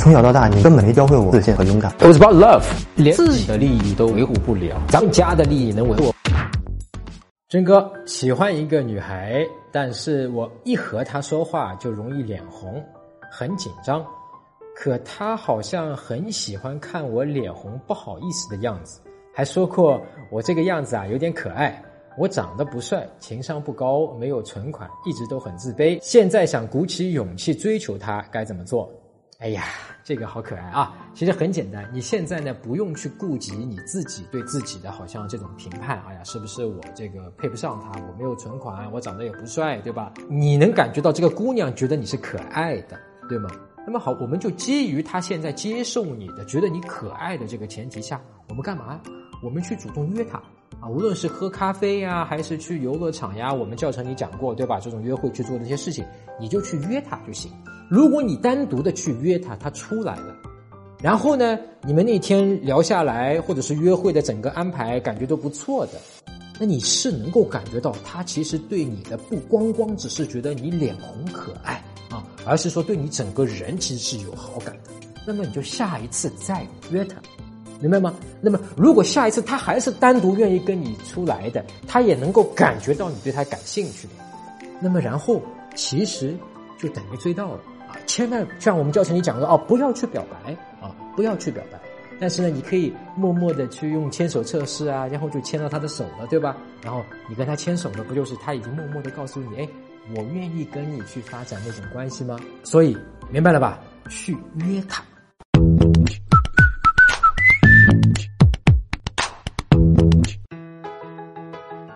从小到大，你根本没教会我自信和勇敢。It was about love，连自己的利益都维护不了，咱们家的利益能维护？真哥喜欢一个女孩，但是我一和她说话就容易脸红，很紧张。可她好像很喜欢看我脸红不好意思的样子，还说过我这个样子啊有点可爱。我长得不帅，情商不高，没有存款，一直都很自卑。现在想鼓起勇气追求她，该怎么做？哎呀，这个好可爱啊！其实很简单，你现在呢不用去顾及你自己对自己的好像这种评判。哎呀，是不是我这个配不上她？我没有存款，我长得也不帅，对吧？你能感觉到这个姑娘觉得你是可爱的，对吗？那么好，我们就基于她现在接受你的，觉得你可爱的这个前提下，我们干嘛？我们去主动约她啊，无论是喝咖啡呀，还是去游乐场呀，我们教程里讲过，对吧？这种约会去做那些事情，你就去约他就行。如果你单独的去约他，他出来了，然后呢，你们那天聊下来，或者是约会的整个安排感觉都不错的，那你是能够感觉到他其实对你的不光光只是觉得你脸红可爱啊，而是说对你整个人其实是有好感的。那么你就下一次再约他。明白吗？那么，如果下一次他还是单独愿意跟你出来的，他也能够感觉到你对他感兴趣的，那么然后其实就等于追到了啊！千万像我们教程里讲的哦，不要去表白啊，不要去表白。但是呢，你可以默默的去用牵手测试啊，然后就牵到他的手了，对吧？然后你跟他牵手了，不就是他已经默默的告诉你，哎，我愿意跟你去发展那种关系吗？所以明白了吧？去约他。